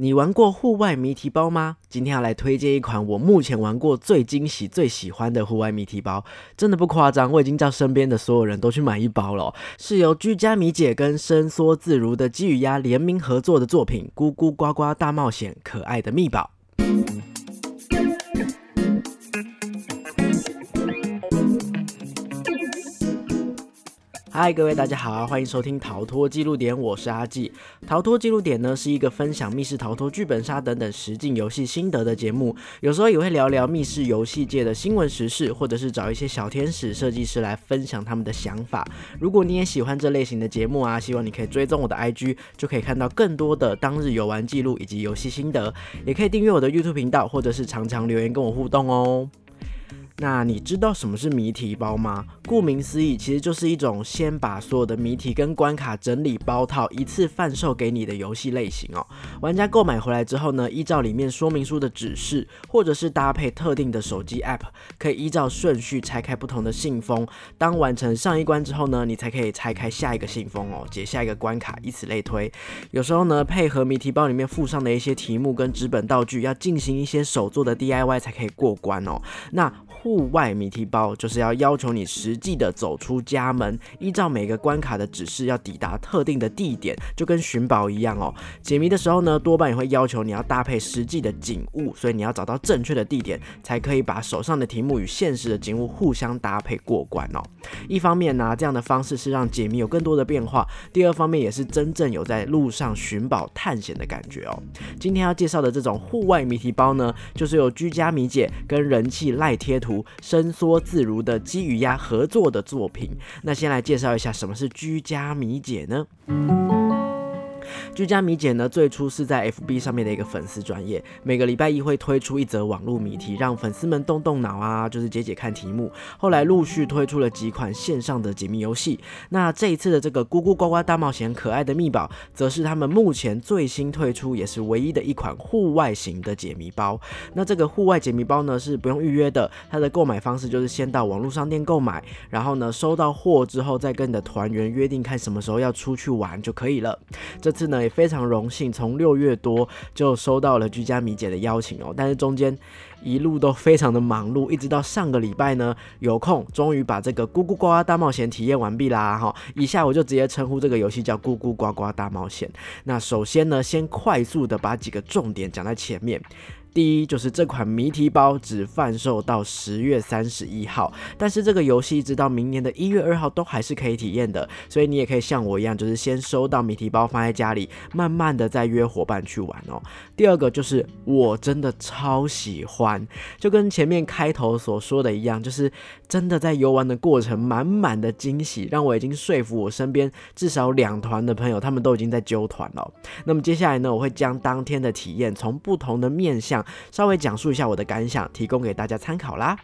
你玩过户外谜题包吗？今天要来推荐一款我目前玩过最惊喜、最喜欢的户外谜题包，真的不夸张，我已经叫身边的所有人都去买一包了。是由居家米姐跟伸缩自如的鸡与鸭联名合作的作品《咕咕呱呱大冒险》，可爱的密宝。嗨，各位大家好，欢迎收听逃脱记录点，我是阿纪。逃脱记录点呢是一个分享密室逃脱、剧本杀等等实境游戏心得的节目，有时候也会聊聊密室游戏界的新闻时事，或者是找一些小天使设计师来分享他们的想法。如果你也喜欢这类型的节目啊，希望你可以追踪我的 IG，就可以看到更多的当日游玩记录以及游戏心得，也可以订阅我的 YouTube 频道，或者是常常留言跟我互动哦。那你知道什么是谜题包吗？顾名思义，其实就是一种先把所有的谜题跟关卡整理包套，一次贩售给你的游戏类型哦。玩家购买回来之后呢，依照里面说明书的指示，或者是搭配特定的手机 App，可以依照顺序拆开不同的信封。当完成上一关之后呢，你才可以拆开下一个信封哦，解下一个关卡，以此类推。有时候呢，配合谜题包里面附上的一些题目跟纸本道具，要进行一些手做的 DIY 才可以过关哦。那户外谜题包就是要要求你实际的走出家门，依照每个关卡的指示要抵达特定的地点，就跟寻宝一样哦。解谜的时候呢，多半也会要求你要搭配实际的景物，所以你要找到正确的地点，才可以把手上的题目与现实的景物互相搭配过关哦。一方面呢，这样的方式是让解谜有更多的变化；第二方面也是真正有在路上寻宝探险的感觉哦。今天要介绍的这种户外谜题包呢，就是有居家谜解跟人气赖贴图。伸缩自如的鸡与鸭合作的作品。那先来介绍一下什么是居家米姐呢？居家谜姐呢，最初是在 FB 上面的一个粉丝专业，每个礼拜一会推出一则网络谜题，让粉丝们动动脑啊，就是解解看题目。后来陆续推出了几款线上的解谜游戏。那这一次的这个咕咕呱呱大冒险，可爱的密宝，则是他们目前最新推出，也是唯一的一款户外型的解谜包。那这个户外解谜包呢，是不用预约的，它的购买方式就是先到网络商店购买，然后呢收到货之后，再跟你的团员约定看什么时候要出去玩就可以了。这是呢。也非常荣幸，从六月多就收到了居家米姐的邀请哦，但是中间一路都非常的忙碌，一直到上个礼拜呢有空，终于把这个咕咕呱呱大冒险体验完毕啦哈！以下我就直接称呼这个游戏叫咕咕呱呱大冒险。那首先呢，先快速的把几个重点讲在前面。第一就是这款谜题包只贩售到十月三十一号，但是这个游戏一直到明年的一月二号都还是可以体验的，所以你也可以像我一样，就是先收到谜题包放在家里，慢慢的再约伙伴去玩哦。第二个就是我真的超喜欢，就跟前面开头所说的一样，就是真的在游玩的过程满满的惊喜，让我已经说服我身边至少两团的朋友，他们都已经在揪团了。那么接下来呢，我会将当天的体验从不同的面向。稍微讲述一下我的感想，提供给大家参考啦。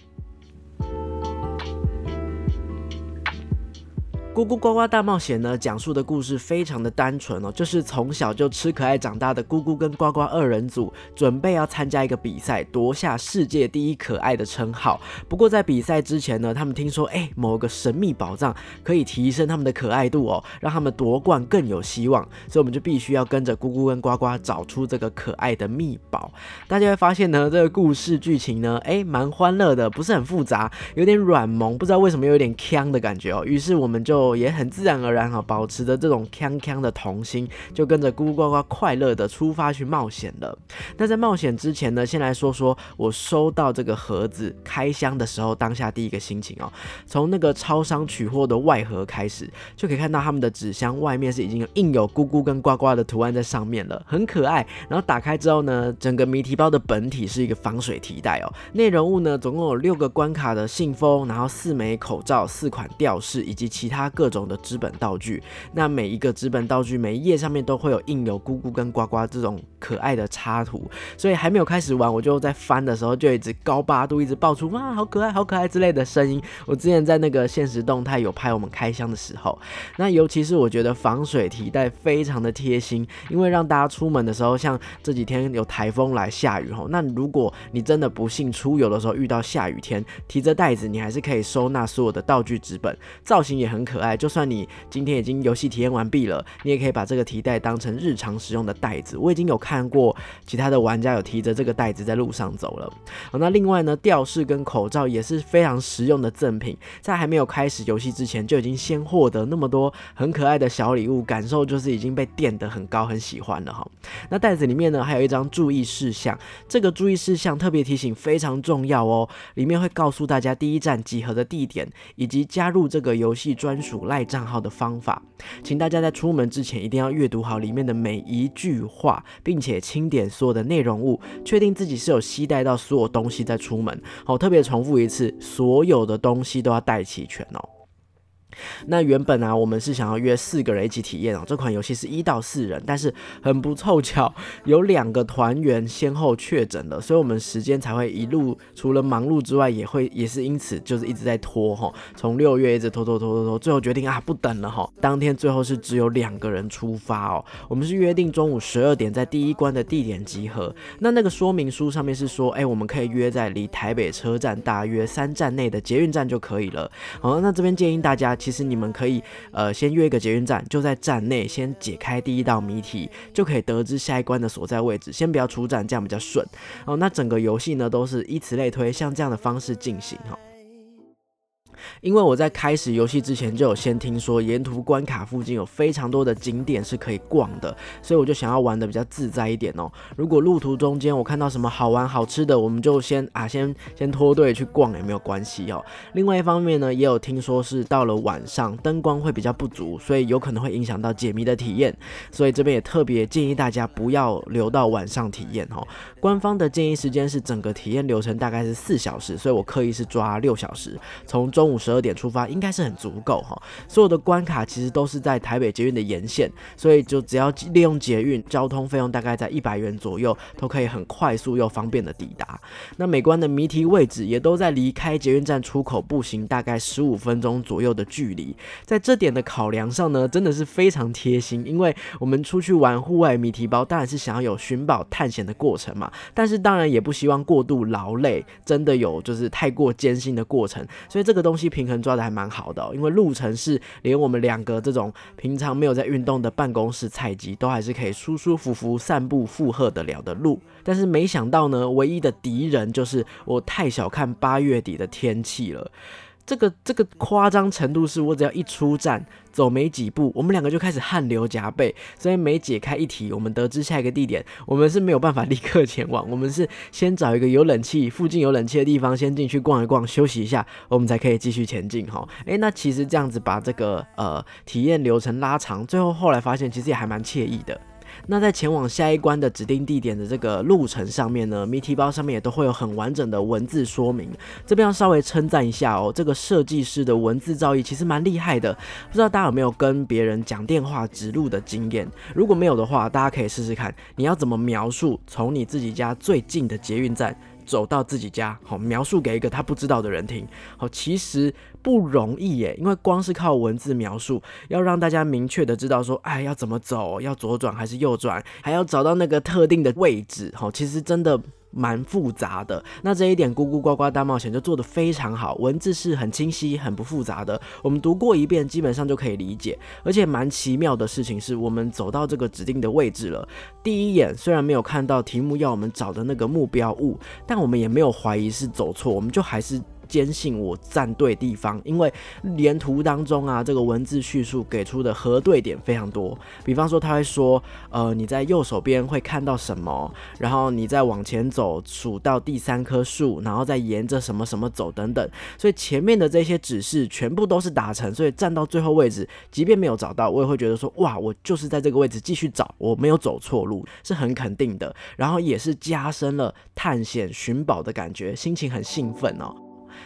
咕咕呱呱大冒险呢，讲述的故事非常的单纯哦，就是从小就吃可爱长大的咕咕跟呱呱二人组，准备要参加一个比赛，夺下世界第一可爱的称号。不过在比赛之前呢，他们听说，哎，某个神秘宝藏可以提升他们的可爱度哦，让他们夺冠更有希望。所以我们就必须要跟着咕咕跟呱呱找出这个可爱的秘宝。大家会发现呢，这个故事剧情呢，哎，蛮欢乐的，不是很复杂，有点软萌，不知道为什么有点腔的感觉哦。于是我们就。也很自然而然哈，保持着这种锵锵的童心，就跟着咕咕呱呱快乐的出发去冒险了。那在冒险之前呢，先来说说我收到这个盒子开箱的时候，当下第一个心情哦。从那个超商取货的外盒开始，就可以看到他们的纸箱外面是已经印有咕咕跟呱呱的图案在上面了，很可爱。然后打开之后呢，整个谜题包的本体是一个防水提袋哦。内容物呢，总共有六个关卡的信封，然后四枚口罩，四款吊饰以及其他。各种的纸本道具，那每一个纸本道具每一页上面都会有印有咕咕跟呱呱这种可爱的插图，所以还没有开始玩，我就在翻的时候就一直高八度一直爆出哇好可爱好可爱之类的声音。我之前在那个现实动态有拍我们开箱的时候，那尤其是我觉得防水提袋非常的贴心，因为让大家出门的时候，像这几天有台风来下雨吼，那如果你真的不幸出游的时候遇到下雨天，提着袋子你还是可以收纳所有的道具纸本，造型也很可。哎，就算你今天已经游戏体验完毕了，你也可以把这个提袋当成日常使用的袋子。我已经有看看过其他的玩家有提着这个袋子在路上走了。好，那另外呢，吊饰跟口罩也是非常实用的赠品，在还没有开始游戏之前就已经先获得那么多很可爱的小礼物，感受就是已经被垫得很高，很喜欢了哈。那袋子里面呢，还有一张注意事项，这个注意事项特别提醒非常重要哦，里面会告诉大家第一站集合的地点以及加入这个游戏专属赖账号的方法，请大家在出门之前一定要阅读好里面的每一句话，并且清点所有的内容物，确定自己是有携带到所有东西再出门。好，特别重复一次，所有的东西都要带齐全哦。那原本啊，我们是想要约四个人一起体验哦。这款游戏是一到四人，但是很不凑巧，有两个团员先后确诊了，所以我们时间才会一路除了忙碌之外，也会也是因此就是一直在拖哈。从六月一直拖拖拖拖拖，最后决定啊不等了哈。当天最后是只有两个人出发哦。我们是约定中午十二点在第一关的地点集合。那那个说明书上面是说，哎，我们可以约在离台北车站大约三站内的捷运站就可以了。好，那这边建议大家。其实你们可以，呃，先约一个捷运站，就在站内先解开第一道谜题，就可以得知下一关的所在位置。先不要出站，这样比较顺。哦，那整个游戏呢，都是以此类推，像这样的方式进行哈。因为我在开始游戏之前就有先听说，沿途关卡附近有非常多的景点是可以逛的，所以我就想要玩的比较自在一点哦。如果路途中间我看到什么好玩好吃的，我们就先啊先先脱队去逛也没有关系哦。另外一方面呢，也有听说是到了晚上灯光会比较不足，所以有可能会影响到解谜的体验，所以这边也特别建议大家不要留到晚上体验哦。官方的建议时间是整个体验流程大概是四小时，所以我刻意是抓六小时，从中中午。十二点出发应该是很足够哈，所有的关卡其实都是在台北捷运的沿线，所以就只要利用捷运，交通费用大概在一百元左右，都可以很快速又方便的抵达。那每关的谜题位置也都在离开捷运站出口步行大概十五分钟左右的距离，在这点的考量上呢，真的是非常贴心，因为我们出去玩户外谜题包，当然是想要有寻宝探险的过程嘛，但是当然也不希望过度劳累，真的有就是太过艰辛的过程，所以这个都东西。平衡抓的还蛮好的，因为路程是连我们两个这种平常没有在运动的办公室菜鸡都还是可以舒舒服服散步负荷得了的路。但是没想到呢，唯一的敌人就是我太小看八月底的天气了。这个这个夸张程度是我只要一出站，走没几步，我们两个就开始汗流浃背。所以每解开一题，我们得知下一个地点，我们是没有办法立刻前往，我们是先找一个有冷气、附近有冷气的地方，先进去逛一逛，休息一下，我们才可以继续前进。哈，诶，那其实这样子把这个呃体验流程拉长，最后后来发现其实也还蛮惬意的。那在前往下一关的指定地点的这个路程上面呢，谜题包上面也都会有很完整的文字说明。这边要稍微称赞一下哦，这个设计师的文字造诣其实蛮厉害的。不知道大家有没有跟别人讲电话指路的经验？如果没有的话，大家可以试试看，你要怎么描述从你自己家最近的捷运站。走到自己家，好描述给一个他不知道的人听，好其实不容易耶，因为光是靠文字描述，要让大家明确的知道说，哎要怎么走，要左转还是右转，还要找到那个特定的位置，好其实真的。蛮复杂的，那这一点《咕咕呱呱大冒险》就做得非常好，文字是很清晰、很不复杂的，我们读过一遍基本上就可以理解。而且蛮奇妙的事情是，我们走到这个指定的位置了，第一眼虽然没有看到题目要我们找的那个目标物，但我们也没有怀疑是走错，我们就还是。坚信我站对地方，因为连图当中啊，这个文字叙述给出的核对点非常多。比方说，他会说，呃，你在右手边会看到什么，然后你再往前走，数到第三棵树，然后再沿着什么什么走等等。所以前面的这些指示全部都是达成，所以站到最后位置，即便没有找到，我也会觉得说，哇，我就是在这个位置继续找，我没有走错路，是很肯定的。然后也是加深了探险寻宝的感觉，心情很兴奋哦。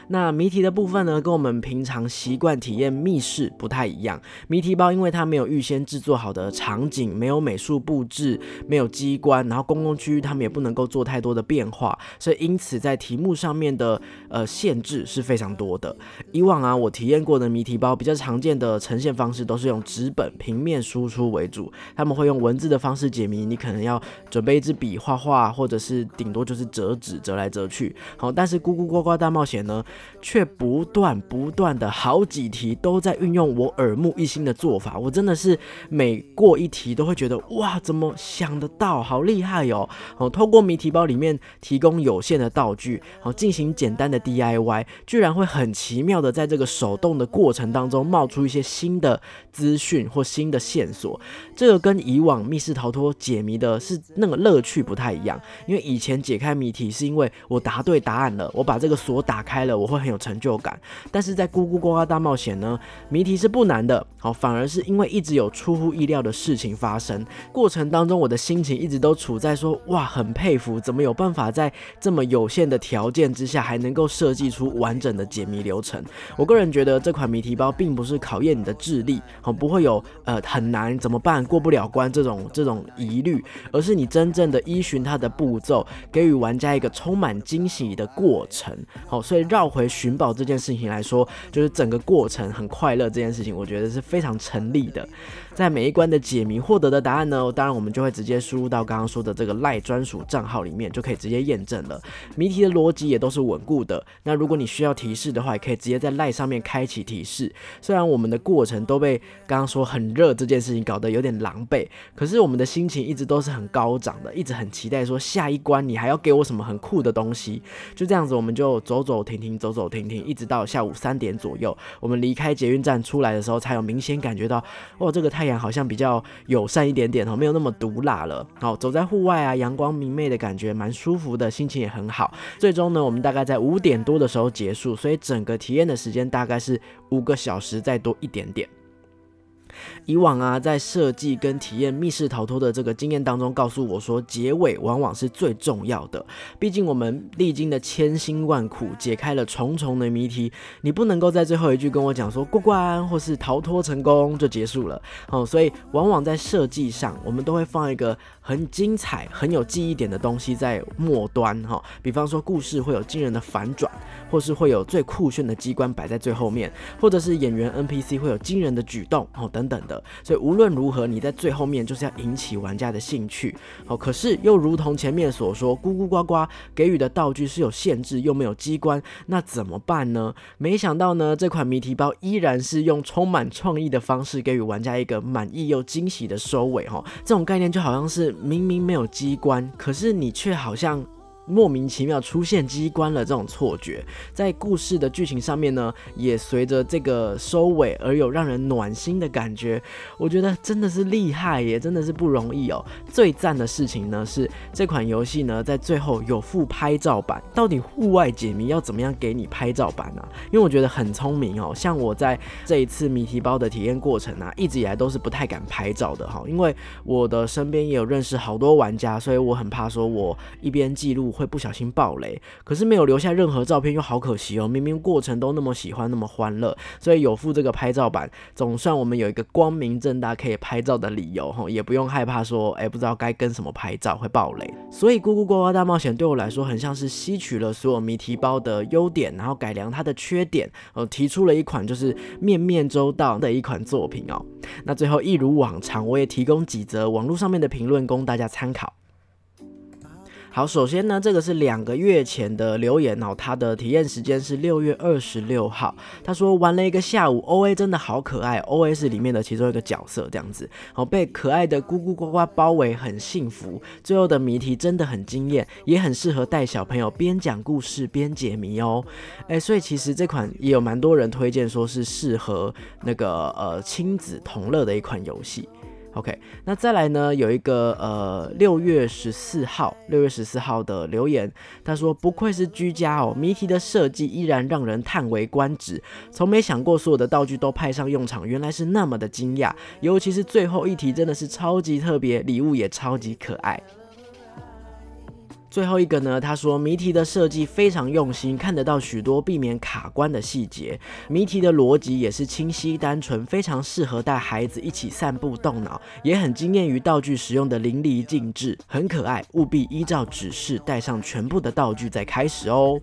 那谜题的部分呢，跟我们平常习惯体验密室不太一样。谜题包因为它没有预先制作好的场景，没有美术布置，没有机关，然后公共区域他们也不能够做太多的变化，所以因此在题目上面的呃限制是非常多的。以往啊，我体验过的谜题包比较常见的呈现方式都是用纸本平面输出为主，他们会用文字的方式解谜，你可能要准备一支笔画画，或者是顶多就是折纸折来折去。好，但是咕咕呱呱大冒险呢？却不断不断的好几题都在运用我耳目一新的做法。我真的是每过一题都会觉得哇，怎么想得到，好厉害哟！哦，透过谜题包里面提供有限的道具，好进行简单的 DIY，居然会很奇妙的在这个手动的过程当中冒出一些新的资讯或新的线索。这个跟以往密室逃脱解谜的是那个乐趣不太一样，因为以前解开谜题是因为我答对答案了，我把这个锁打开了，我会很有成就感。但是在咕咕呱呱大冒险呢，谜题是不难的，好，反而是因为一直有出乎意料的事情发生，过程当中我的心情一直都处在说哇，很佩服，怎么有办法在这么有限的条件之下还能够设计出完整的解谜流程。我个人觉得这款谜题包并不是考验你的智力，好，不会有呃很难怎么办。过不了关这种这种疑虑，而是你真正的依循它的步骤，给予玩家一个充满惊喜的过程。好，所以让绕回寻宝这件事情来说，就是整个过程很快乐这件事情，我觉得是非常成立的。在每一关的解谜获得的答案呢，当然我们就会直接输入到刚刚说的这个赖专属账号里面，就可以直接验证了。谜题的逻辑也都是稳固的。那如果你需要提示的话，也可以直接在赖上面开启提示。虽然我们的过程都被刚刚说很热这件事情搞得有点狼狈，可是我们的心情一直都是很高涨的，一直很期待说下一关你还要给我什么很酷的东西。就这样子，我们就走走停停，走走停停，一直到下午三点左右，我们离开捷运站出来的时候，才有明显感觉到，哇，这个太好像比较友善一点点哦，没有那么毒辣了。好，走在户外啊，阳光明媚的感觉蛮舒服的，心情也很好。最终呢，我们大概在五点多的时候结束，所以整个体验的时间大概是五个小时再多一点点。以往啊，在设计跟体验密室逃脱的这个经验当中，告诉我说，结尾往往是最重要的。毕竟我们历经了千辛万苦，解开了重重的谜题，你不能够在最后一句跟我讲说过关或是逃脱成功就结束了。哦，所以往往在设计上，我们都会放一个很精彩、很有记忆点的东西在末端。哈，比方说故事会有惊人的反转，或是会有最酷炫的机关摆在最后面，或者是演员 NPC 会有惊人的举动，哦等。等的，所以无论如何，你在最后面就是要引起玩家的兴趣。哦，可是又如同前面所说，咕咕呱呱给予的道具是有限制，又没有机关，那怎么办呢？没想到呢，这款谜题包依然是用充满创意的方式给予玩家一个满意又惊喜的收尾。哈，这种概念就好像是明明没有机关，可是你却好像。莫名其妙出现机关了这种错觉，在故事的剧情上面呢，也随着这个收尾而有让人暖心的感觉。我觉得真的是厉害耶，真的是不容易哦。最赞的事情呢是这款游戏呢在最后有附拍照版。到底户外解谜要怎么样给你拍照版呢？因为我觉得很聪明哦。像我在这一次谜题包的体验过程啊，一直以来都是不太敢拍照的哈，因为我的身边也有认识好多玩家，所以我很怕说我一边记录。会不小心爆雷，可是没有留下任何照片，又好可惜哦。明明过程都那么喜欢，那么欢乐，所以有附这个拍照版，总算我们有一个光明正大可以拍照的理由哈，也不用害怕说，哎，不知道该跟什么拍照会爆雷。所以咕咕呱呱大冒险对我来说，很像是吸取了所有谜题包的优点，然后改良它的缺点，呃，提出了一款就是面面周到的一款作品哦。那最后一如往常，我也提供几则网络上面的评论供大家参考。好，首先呢，这个是两个月前的留言哦，他的体验时间是六月二十六号。他说玩了一个下午，O A 真的好可爱，O A 是里面的其中一个角色，这样子，好被可爱的咕咕呱呱包围，很幸福。最后的谜题真的很惊艳，也很适合带小朋友边讲故事边解谜哦。哎，所以其实这款也有蛮多人推荐，说是适合那个呃亲子同乐的一款游戏。OK，那再来呢？有一个呃六月十四号，六月十四号的留言，他说不愧是居家哦，谜题的设计依然让人叹为观止，从没想过所有的道具都派上用场，原来是那么的惊讶，尤其是最后一题真的是超级特别，礼物也超级可爱。最后一个呢，他说谜题的设计非常用心，看得到许多避免卡关的细节。谜题的逻辑也是清晰单纯，非常适合带孩子一起散步动脑，也很惊艳于道具使用的淋漓尽致，很可爱。务必依照指示带上全部的道具再开始哦。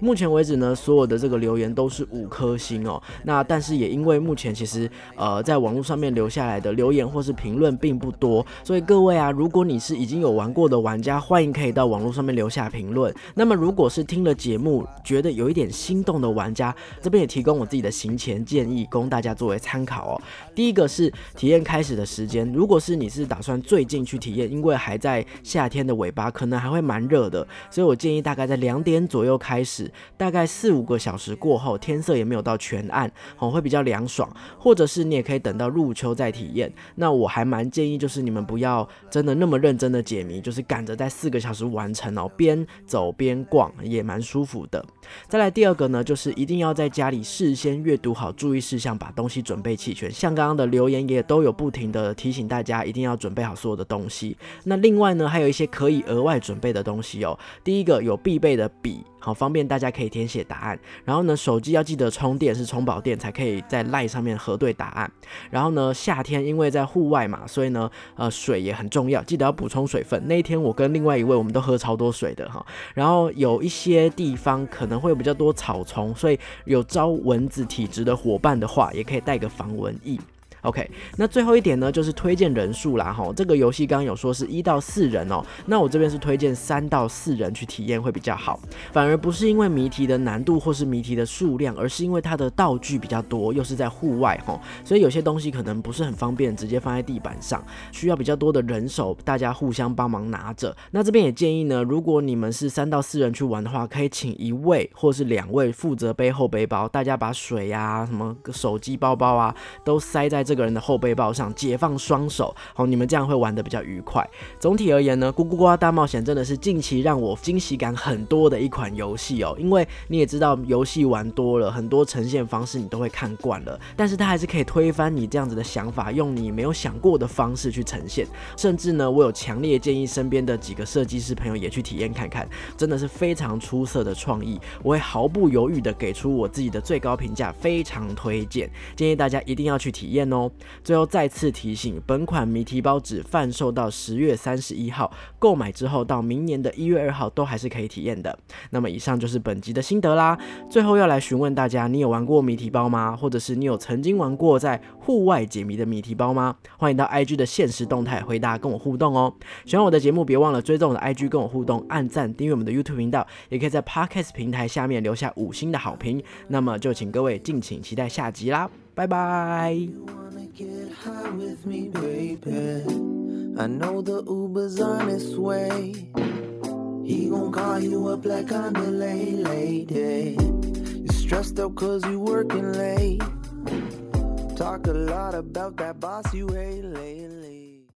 目前为止呢，所有的这个留言都是五颗星哦。那但是也因为目前其实呃在网络上面留下来的留言或是评论并不多，所以各位啊，如果你是已经有玩过的玩家，欢迎可以到网络。上面留下评论。那么如果是听了节目觉得有一点心动的玩家，这边也提供我自己的行前建议，供大家作为参考哦。第一个是体验开始的时间，如果是你是打算最近去体验，因为还在夏天的尾巴，可能还会蛮热的，所以我建议大概在两点左右开始，大概四五个小时过后，天色也没有到全暗，哦，会比较凉爽。或者是你也可以等到入秋再体验。那我还蛮建议，就是你们不要真的那么认真的解谜，就是赶着在四个小时完成哦，边走边逛也蛮舒服的。再来第二个呢，就是一定要在家里事先阅读好注意事项，把东西准备齐全。像刚刚的留言也都有不停的提醒大家，一定要准备好所有的东西。那另外呢，还有一些可以额外准备的东西哦。第一个有必备的笔。好方便，大家可以填写答案。然后呢，手机要记得充电，是充饱电才可以在赖上面核对答案。然后呢，夏天因为在户外嘛，所以呢，呃，水也很重要，记得要补充水分。那一天我跟另外一位，我们都喝超多水的哈。然后有一些地方可能会有比较多草丛，所以有招蚊子体质的伙伴的话，也可以带个防蚊液。OK，那最后一点呢，就是推荐人数啦哈。这个游戏刚刚有说是一到四人哦，那我这边是推荐三到四人去体验会比较好。反而不是因为谜题的难度或是谜题的数量，而是因为它的道具比较多，又是在户外哈，所以有些东西可能不是很方便直接放在地板上，需要比较多的人手，大家互相帮忙拿着。那这边也建议呢，如果你们是三到四人去玩的话，可以请一位或是两位负责背后背包，大家把水呀、什么手机、包包啊都塞在这。个人的后背包上解放双手，好，你们这样会玩的比较愉快。总体而言呢，咕咕呱大冒险真的是近期让我惊喜感很多的一款游戏哦。因为你也知道，游戏玩多了，很多呈现方式你都会看惯了，但是它还是可以推翻你这样子的想法，用你没有想过的方式去呈现。甚至呢，我有强烈建议身边的几个设计师朋友也去体验看看，真的是非常出色的创意，我会毫不犹豫的给出我自己的最高评价，非常推荐，建议大家一定要去体验哦。最后再次提醒，本款谜题包只贩售到十月三十一号，购买之后到明年的一月二号都还是可以体验的。那么以上就是本集的心得啦。最后要来询问大家，你有玩过谜题包吗？或者是你有曾经玩过在户外解谜的谜题包吗？欢迎到 IG 的现实动态回答跟我互动哦。喜欢我的节目，别忘了追踪我的 IG 跟我互动，按赞订阅我们的 YouTube 频道，也可以在 Podcast 平台下面留下五星的好评。那么就请各位敬请期待下集啦。拜拜。Get high with me. I know the Uber's on its way. He gon' call you up like on delay, lady. You stressed out cause you working late. Talk a lot about that boss you hate lately.